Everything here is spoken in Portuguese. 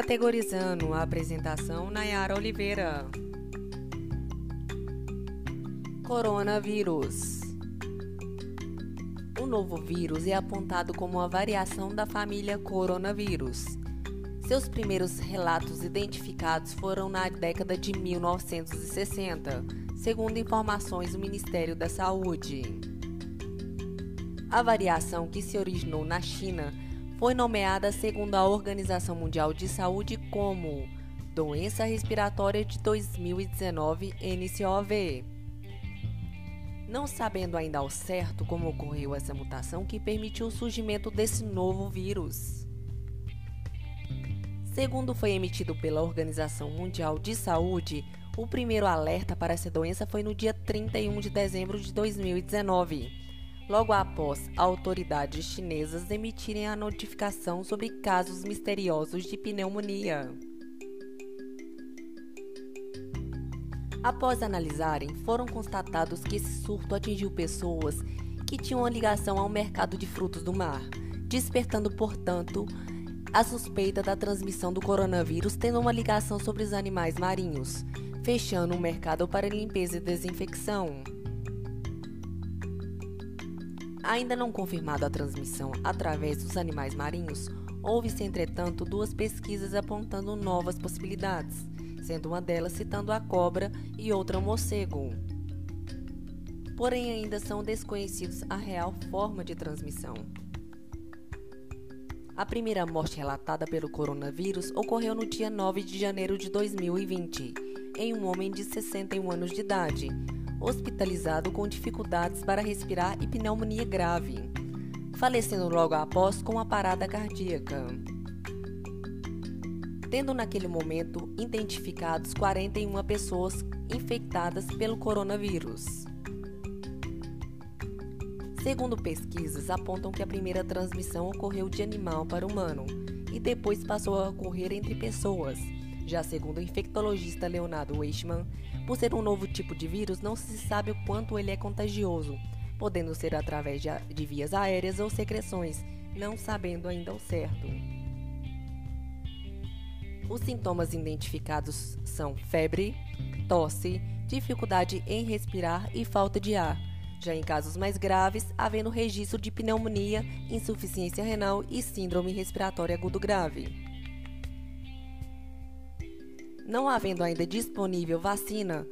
Categorizando a apresentação, Nayara Oliveira. Coronavírus. O novo vírus é apontado como uma variação da família coronavírus. Seus primeiros relatos identificados foram na década de 1960, segundo informações do Ministério da Saúde. A variação que se originou na China foi nomeada, segundo a Organização Mundial de Saúde, como Doença Respiratória de 2019 NCOV. Não sabendo ainda ao certo como ocorreu essa mutação que permitiu o surgimento desse novo vírus. Segundo foi emitido pela Organização Mundial de Saúde, o primeiro alerta para essa doença foi no dia 31 de dezembro de 2019 logo após autoridades chinesas emitirem a notificação sobre casos misteriosos de pneumonia. Após analisarem, foram constatados que esse surto atingiu pessoas que tinham uma ligação ao mercado de frutos do mar, despertando, portanto, a suspeita da transmissão do coronavírus tendo uma ligação sobre os animais marinhos, fechando o mercado para limpeza e desinfecção. Ainda não confirmada a transmissão através dos animais marinhos, houve-se, entretanto, duas pesquisas apontando novas possibilidades, sendo uma delas citando a cobra e outra o morcego. Porém, ainda são desconhecidos a real forma de transmissão. A primeira morte relatada pelo coronavírus ocorreu no dia 9 de janeiro de 2020, em um homem de 61 anos de idade, hospitalizado com dificuldades para respirar e pneumonia grave, falecendo logo após com uma parada cardíaca. Tendo naquele momento identificados 41 pessoas infectadas pelo coronavírus. Segundo pesquisas, apontam que a primeira transmissão ocorreu de animal para humano e depois passou a ocorrer entre pessoas, já segundo o infectologista Leonardo Weichmann, por ser um novo tipo de vírus, não se sabe o quanto ele é contagioso, podendo ser através de vias aéreas ou secreções, não sabendo ainda ao certo. Os sintomas identificados são febre, tosse, dificuldade em respirar e falta de ar. Já em casos mais graves, havendo registro de pneumonia, insuficiência renal e síndrome respiratória agudo grave. Não havendo ainda disponível vacina,